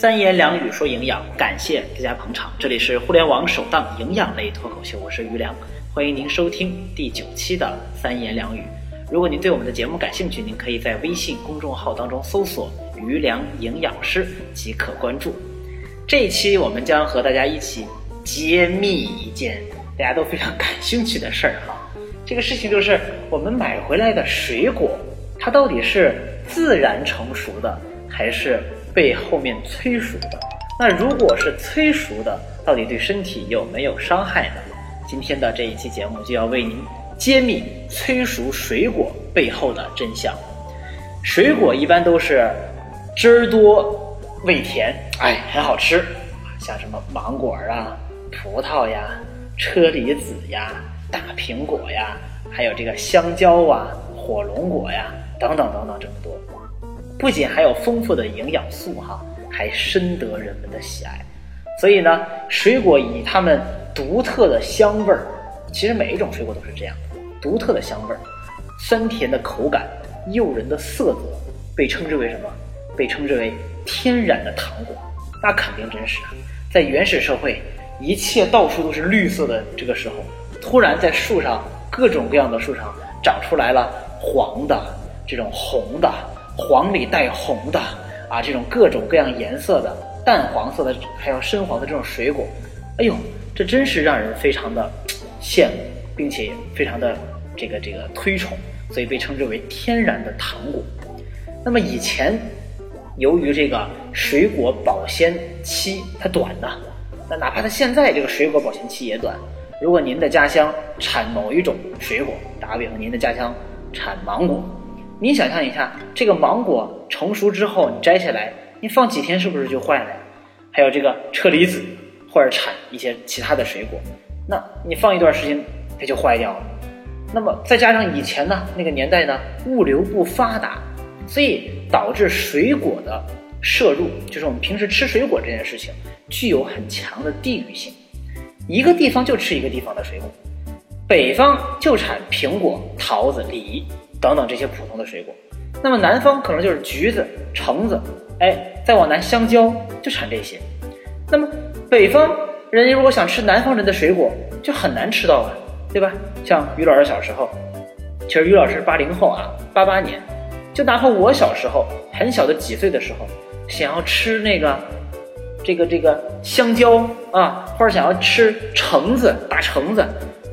三言两语说营养，感谢大家捧场。这里是互联网首档营养类脱口秀，我是于良，欢迎您收听第九期的三言两语。如果您对我们的节目感兴趣，您可以在微信公众号当中搜索“于良营养师”即可关注。这一期我们将和大家一起揭秘一件大家都非常感兴趣的事儿哈。这个事情就是我们买回来的水果，它到底是自然成熟的，还是？被后面催熟的，那如果是催熟的，到底对身体有没有伤害呢？今天的这一期节目就要为您揭秘催熟水果背后的真相。水果一般都是汁儿多、味甜，哎，很好吃，像什么芒果啊、葡萄呀、车厘子呀、大苹果呀，还有这个香蕉啊、火龙果呀，等等等等这么多。不仅含有丰富的营养素哈，还深得人们的喜爱。所以呢，水果以它们独特的香味儿，其实每一种水果都是这样，独特的香味儿，酸甜的口感，诱人的色泽，被称之为什么？被称之为天然的糖果。那肯定真实啊！在原始社会，一切到处都是绿色的这个时候，突然在树上各种各样的树上长出来了黄的，这种红的。黄里带红的啊，这种各种各样颜色的淡黄色的，还有深黄的这种水果，哎呦，这真是让人非常的羡慕，并且非常的这个这个推崇，所以被称之为天然的糖果。那么以前，由于这个水果保鲜期它短呢，那哪怕它现在这个水果保鲜期也短，如果您的家乡产某一种水果，打个比方，您的家乡产芒果。你想象一下，这个芒果成熟之后，你摘下来，你放几天是不是就坏了？还有这个车厘子，或者产一些其他的水果，那你放一段时间，它就坏掉了。那么再加上以前呢，那个年代呢，物流不发达，所以导致水果的摄入，就是我们平时吃水果这件事情，具有很强的地域性。一个地方就吃一个地方的水果，北方就产苹果、桃子、梨。等等这些普通的水果，那么南方可能就是橘子、橙子，哎，再往南香蕉就产这些。那么北方人家如果想吃南方人的水果，就很难吃到啊，对吧？像于老师小时候，其实于老师八零后啊，八八年，就哪怕我小时候很小的几岁的时候，想要吃那个这个这个香蕉啊，或者想要吃橙子、大橙子，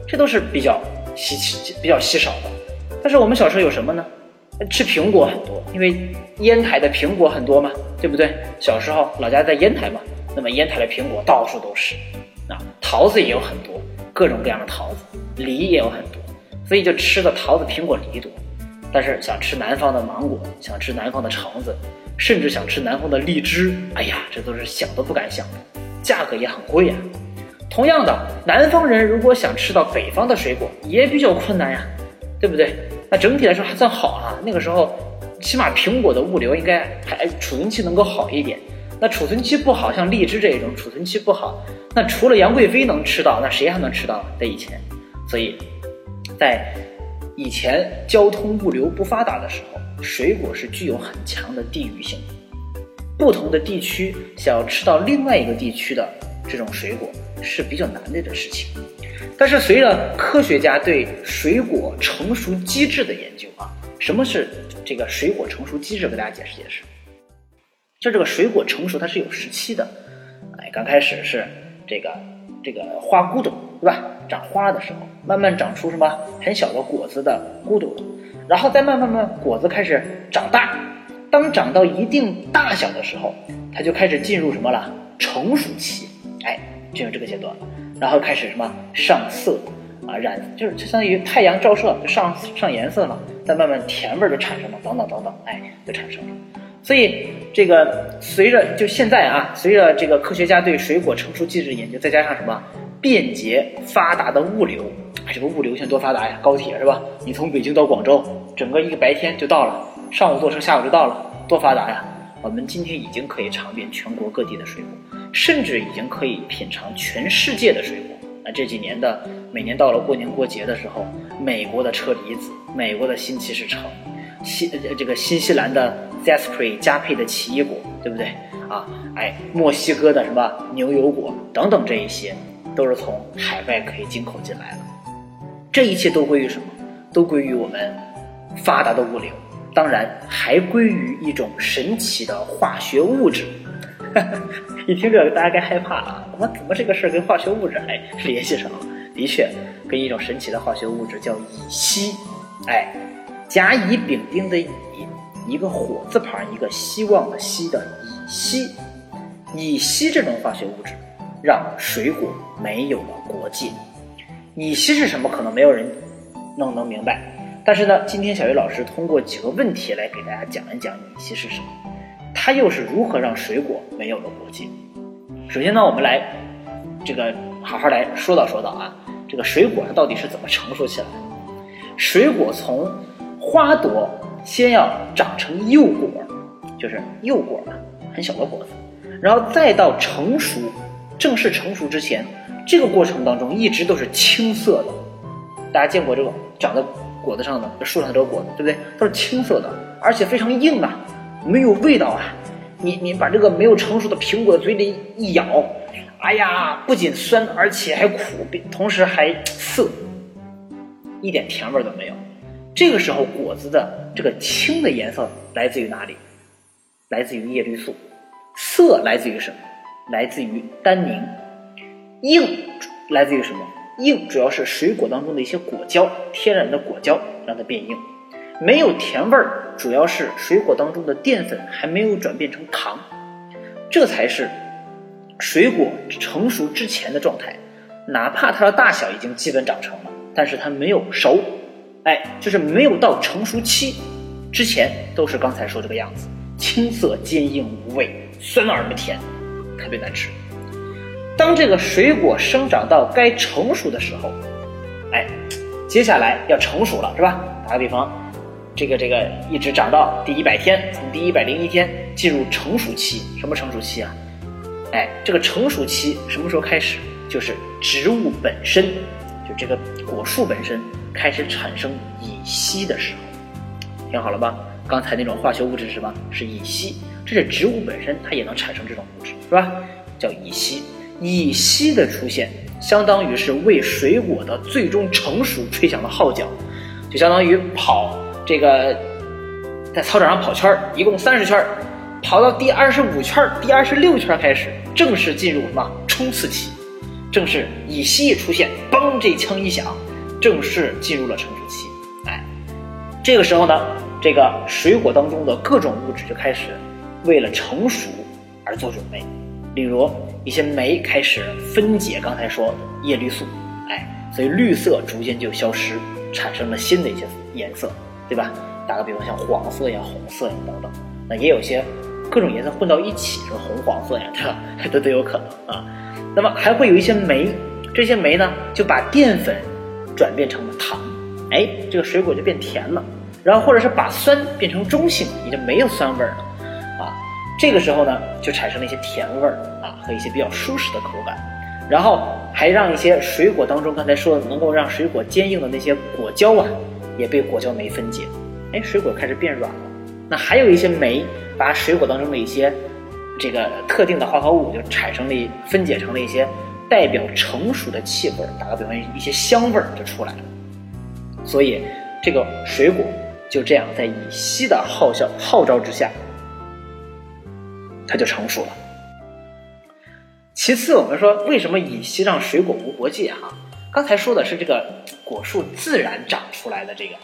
这都是比较稀奇、比较稀少的。但是我们小时候有什么呢？吃苹果很多，因为烟台的苹果很多嘛，对不对？小时候老家在烟台嘛，那么烟台的苹果到处都是，啊，桃子也有很多，各种各样的桃子，梨也有很多，所以就吃的桃子、苹果、梨多。但是想吃南方的芒果，想吃南方的橙子，甚至想吃南方的荔枝，哎呀，这都是想都不敢想的，价格也很贵呀。同样的，南方人如果想吃到北方的水果，也比较困难呀，对不对？那整体来说还算好啊，那个时候，起码苹果的物流应该还储存期能够好一点。那储存期不好，像荔枝这种储存期不好，那除了杨贵妃能吃到，那谁还能吃到？在以前，所以，在以前交通物流不发达的时候，水果是具有很强的地域性，不同的地区想要吃到另外一个地区的这种水果是比较难的的事情。但是随着科学家对水果成熟机制的研究啊，什么是这个水果成熟机制？给大家解释解释。就这个水果成熟它是有时期的，哎，刚开始是这个这个花骨朵，对吧？长花的时候，慢慢长出什么很小的果子的骨朵，然后再慢慢慢果子开始长大，当长到一定大小的时候，它就开始进入什么了？成熟期，哎，进入这个阶段了。然后开始什么上色啊染，就是就相当于太阳照射就上上颜色了，再慢慢甜味儿就产生了，等等等等，哎，就产生了。所以这个随着就现在啊，随着这个科学家对水果成熟机制的研究，再加上什么便捷发达的物流，哎，这个物流现在多发达呀，高铁是吧？你从北京到广州，整个一个白天就到了，上午坐车，下午就到了，多发达呀！我们今天已经可以尝遍全国各地的水果。甚至已经可以品尝全世界的水果。那这几年的每年到了过年过节的时候，美国的车厘子，美国的新奇士橙，新这个新西兰的 z e s p r y 加配的奇异果，对不对？啊，哎，墨西哥的什么牛油果等等，这一些都是从海外可以进口进来的。这一切都归于什么？都归于我们发达的物流，当然还归于一种神奇的化学物质。一听这个，大家该害怕了。怎么怎么这个事儿跟化学物质还联系上了？的确，跟一种神奇的化学物质叫乙烯。哎，甲乙丙丁的乙，一个火字旁，一个希望的希的乙烯。乙烯这种化学物质，让水果没有了国界。乙烯是什么？可能没有人弄能明白。但是呢，今天小鱼老师通过几个问题来给大家讲一讲乙烯是什么。它又是如何让水果没有了国界？首先呢，我们来这个好好来说道说道啊，这个水果它到底是怎么成熟起来的？水果从花朵先要长成幼果，就是幼果嘛，很小的果子，然后再到成熟，正式成熟之前，这个过程当中一直都是青色的。大家见过这个长在果子上的树上的这个果子，对不对？都是青色的，而且非常硬啊。没有味道啊！你你把这个没有成熟的苹果嘴里一咬，哎呀，不仅酸，而且还苦，同时还涩，一点甜味都没有。这个时候果子的这个青的颜色来自于哪里？来自于叶绿素。涩来自于什么？来自于单宁。硬来自于什么？硬主要是水果当中的一些果胶，天然的果胶让它变硬。没有甜味儿，主要是水果当中的淀粉还没有转变成糖，这才是水果成熟之前的状态。哪怕它的大小已经基本长成了，但是它没有熟，哎，就是没有到成熟期之前，都是刚才说这个样子，青涩、坚硬、无味、酸而不甜，特别难吃。当这个水果生长到该成熟的时候，哎，接下来要成熟了，是吧？打个比方。这个这个一直长到第一百天，从第一百零一天进入成熟期。什么成熟期啊？哎，这个成熟期什么时候开始？就是植物本身，就这个果树本身开始产生乙烯的时候。听好了吧？刚才那种化学物质是什么？是乙烯。这是植物本身，它也能产生这种物质，是吧？叫乙烯。乙烯的出现，相当于是为水果的最终成熟吹响了号角，就相当于跑。这个在操场上跑圈儿，一共三十圈儿，跑到第二十五圈儿、第二十六圈儿开始，正式进入什么冲刺期？正是乙烯一出现，嘣，这枪一响，正式进入了成熟期。哎，这个时候呢，这个水果当中的各种物质就开始为了成熟而做准备，例如一些酶开始分解刚才说的叶绿素，哎，所以绿色逐渐就消失，产生了新的一些颜色。对吧？打个比方，像黄色呀、红色呀等等，那也有些各种颜色混到一起，什么红黄色呀，对吧？都都有可能啊。那么还会有一些酶，这些酶呢就把淀粉转变成了糖，哎，这个水果就变甜了。然后或者是把酸变成中性，已经没有酸味了啊。这个时候呢，就产生了一些甜味儿啊和一些比较舒适的口感。然后还让一些水果当中刚才说的能够让水果坚硬的那些果胶啊。也被果胶酶分解，哎，水果开始变软了。那还有一些酶把水果当中的一些这个特定的化合物就产生了分解成了一些代表成熟的气味，打个比方，一些香味儿就出来了。所以这个水果就这样在乙烯的号召号召之下，它就成熟了。其次，我们说为什么乙烯让水果无国界？哈。刚才说的是这个果树自然长出来的这个，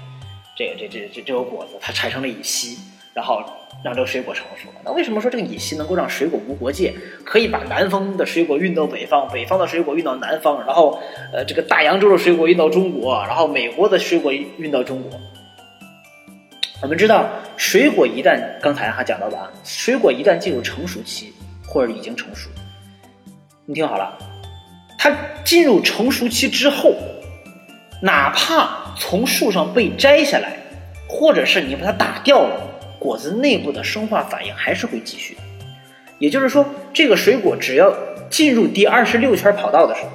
这个这这这这个果子，它产生了乙烯，然后让这个水果成熟了。那为什么说这个乙烯能够让水果无国界，可以把南方的水果运到北方，北方的水果运到南方，然后呃这个大洋洲的水果运到中国，然后美国的水果运到中国？我们知道，水果一旦刚才还讲到的啊，水果一旦进入成熟期或者已经成熟，你听好了。它进入成熟期之后，哪怕从树上被摘下来，或者是你把它打掉了，果子内部的生化反应还是会继续。也就是说，这个水果只要进入第二十六圈跑道的时候，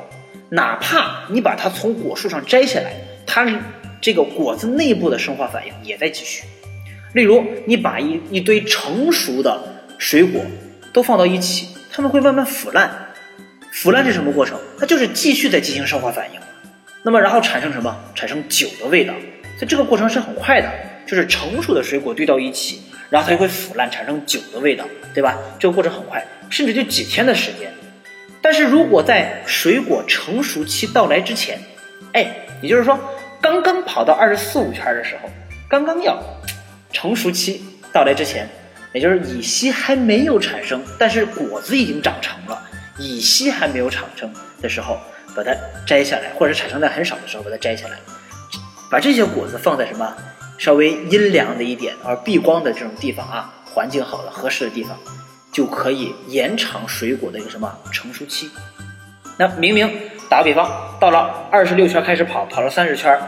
哪怕你把它从果树上摘下来，它这个果子内部的生化反应也在继续。例如，你把一一堆成熟的水果都放到一起，它们会慢慢腐烂。腐烂是什么过程？它就是继续在进行生化反应。那么然后产生什么？产生酒的味道。所以这个过程是很快的，就是成熟的水果堆到一起，然后它就会腐烂，产生酒的味道，对吧？这个过程很快，甚至就几天的时间。但是如果在水果成熟期到来之前，哎，也就是说刚刚跑到二十四五圈的时候，刚刚要成熟期到来之前，也就是乙烯还没有产生，但是果子已经长成了，乙烯还没有产生的时候，把它摘下来，或者产生在很少的时候把它摘下来。把这些果子放在什么稍微阴凉的一点而避光的这种地方啊，环境好的合适的地方，就可以延长水果的一个什么成熟期。那明明打个比方，到了二十六圈开始跑，跑了三十圈，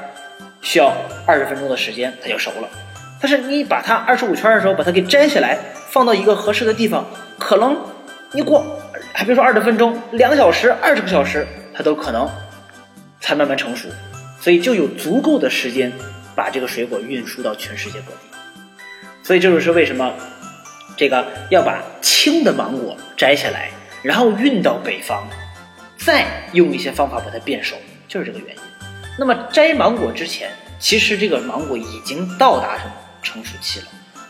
需要二十分钟的时间它就熟了。但是你把它二十五圈的时候把它给摘下来，放到一个合适的地方，可能你过还别说二十分钟，两小时、二十个小时，它都可能才慢慢成熟。所以就有足够的时间把这个水果运输到全世界各地。所以这就是为什么这个要把青的芒果摘下来，然后运到北方，再用一些方法把它变熟，就是这个原因。那么摘芒果之前，其实这个芒果已经到达什么成熟期了。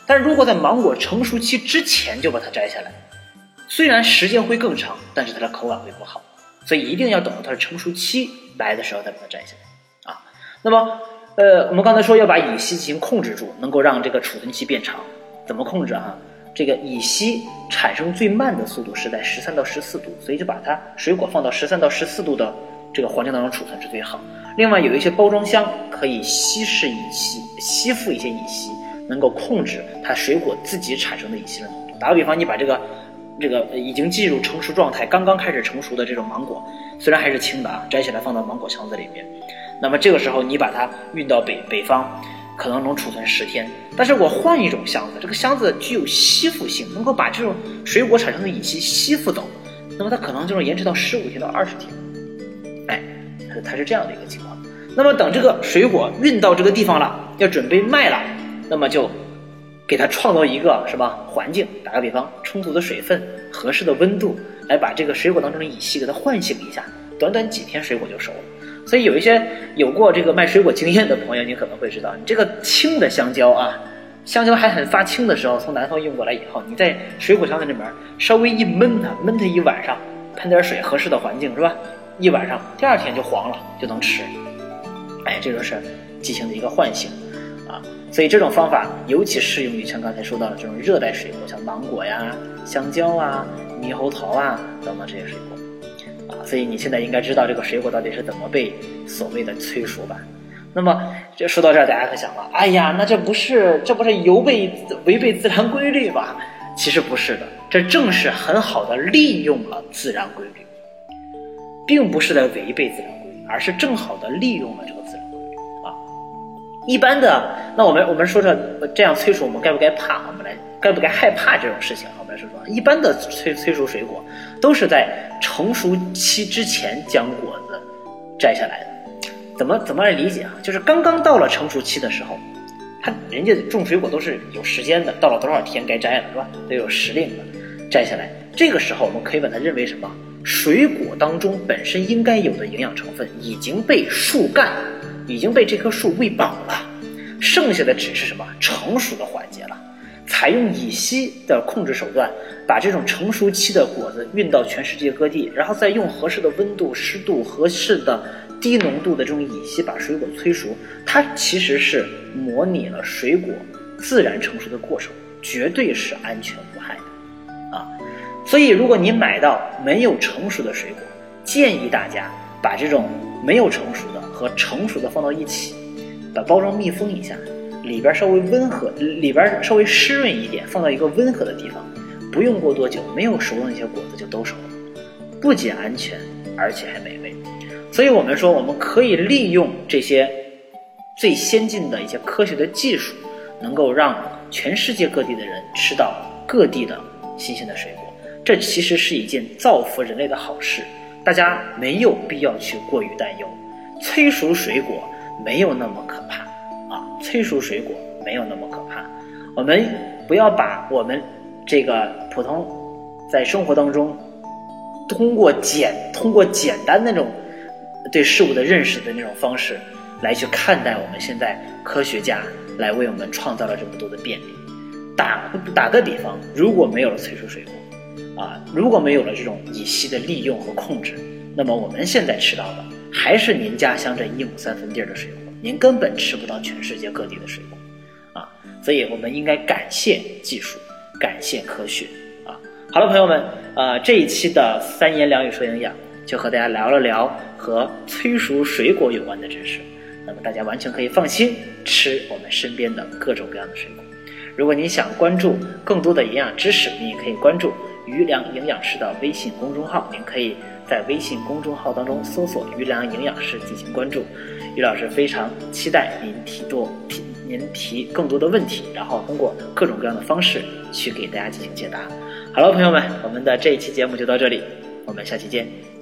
但是如果在芒果成熟期之前就把它摘下来，虽然时间会更长，但是它的口感会不好。所以一定要等到它的成熟期来的时候再把它摘下来啊。那么，呃，我们刚才说要把乙烯进行控制住，能够让这个储存期变长。怎么控制啊？这个乙烯产生最慢的速度是在十三到十四度，所以就把它水果放到十三到十四度的这个环境当中储存是最好。另外，有一些包装箱可以稀释乙烯，吸附一些乙烯，能够控制它水果自己产生的乙烯的浓度。打个比方，你把这个这个已经进入成熟状态、刚刚开始成熟的这种芒果，虽然还是青的啊，摘起来放到芒果箱子里面。那么这个时候，你把它运到北北方，可能能储存十天。但是我换一种箱子，这个箱子具有吸附性，能够把这种水果产生的乙烯吸附走。那么它可能就能延迟到十五天到二十天。哎，它是这样的一个情况。那么等这个水果运到这个地方了，要准备卖了，那么就给它创造一个什么环境？打个比方，充足的水分、合适的温度，来把这个水果当中的乙烯给它唤醒一下。短短几天，水果就熟了。所以有一些有过这个卖水果经验的朋友，你可能会知道，你这个青的香蕉啊，香蕉还很发青的时候，从南方运过来以后，你在水果箱子里面稍微一闷它，闷它一晚上，喷点水，合适的环境是吧？一晚上，第二天就黄了，就能吃。哎，这就是进行的一个唤醒。所以这种方法尤其适用于像刚才说到的这种热带水果，像芒果呀、香蕉啊、猕猴桃啊等等这些水果。啊，所以你现在应该知道这个水果到底是怎么被所谓的催熟吧？那么这说到这儿，大家可想了，哎呀，那这不是这不是有违违背自然规律吧？其实不是的，这正是很好的利用了自然规律，并不是在违背自然规律，而是正好的利用了这个。一般的，那我们我们说说这样催熟，我们该不该怕？我们来该不该害怕这种事情？我们来说说，一般的催催熟水果都是在。成熟期之前将果子摘下来的，怎么怎么来理解啊？就是刚刚到了成熟期的时候，他人家种水果都是有时间的，到了多少天该摘了是吧？都有时令的，摘下来。这个时候我们可以把它认为什么？水果当中本身应该有的营养成分已经被树干，已经被这棵树喂饱了，剩下的只是什么成熟的环节了。采用乙烯的控制手段，把这种成熟期的果子运到全世界各地，然后再用合适的温度、湿度、合适的低浓度的这种乙烯把水果催熟。它其实是模拟了水果自然成熟的过程，绝对是安全无害的啊！所以，如果你买到没有成熟的水果，建议大家把这种没有成熟的和成熟的放到一起，把包装密封一下。里边稍微温和，里边稍微湿润一点，放到一个温和的地方，不用过多久，没有熟的那些果子就都熟了，不仅安全，而且还美味。所以我们说，我们可以利用这些最先进的一些科学的技术，能够让全世界各地的人吃到各地的新鲜的水果。这其实是一件造福人类的好事，大家没有必要去过于担忧。催熟水果没有那么可怕啊。催熟水果没有那么可怕，我们不要把我们这个普通在生活当中，通过简通过简单那种对事物的认识的那种方式，来去看待我们现在科学家来为我们创造了这么多的便利。打打个比方，如果没有了催熟水果，啊，如果没有了这种乙烯的利用和控制，那么我们现在吃到的还是您家乡这一亩三分地儿的水果，您根本吃不到全世界各地的水果。啊所以，我们应该感谢技术，感谢科学啊！好了，朋友们，呃，这一期的三言两语说营养，就和大家聊了聊和催熟水果有关的知识。那么，大家完全可以放心吃我们身边的各种各样的水果。如果您想关注更多的营养知识，您也可以关注余良营养师的微信公众号。您可以在微信公众号当中搜索“于良营养师”进行关注。于老师非常期待您提多提。您提更多的问题，然后通过各种各样的方式去给大家进行解答。好了，朋友们，我们的这一期节目就到这里，我们下期见。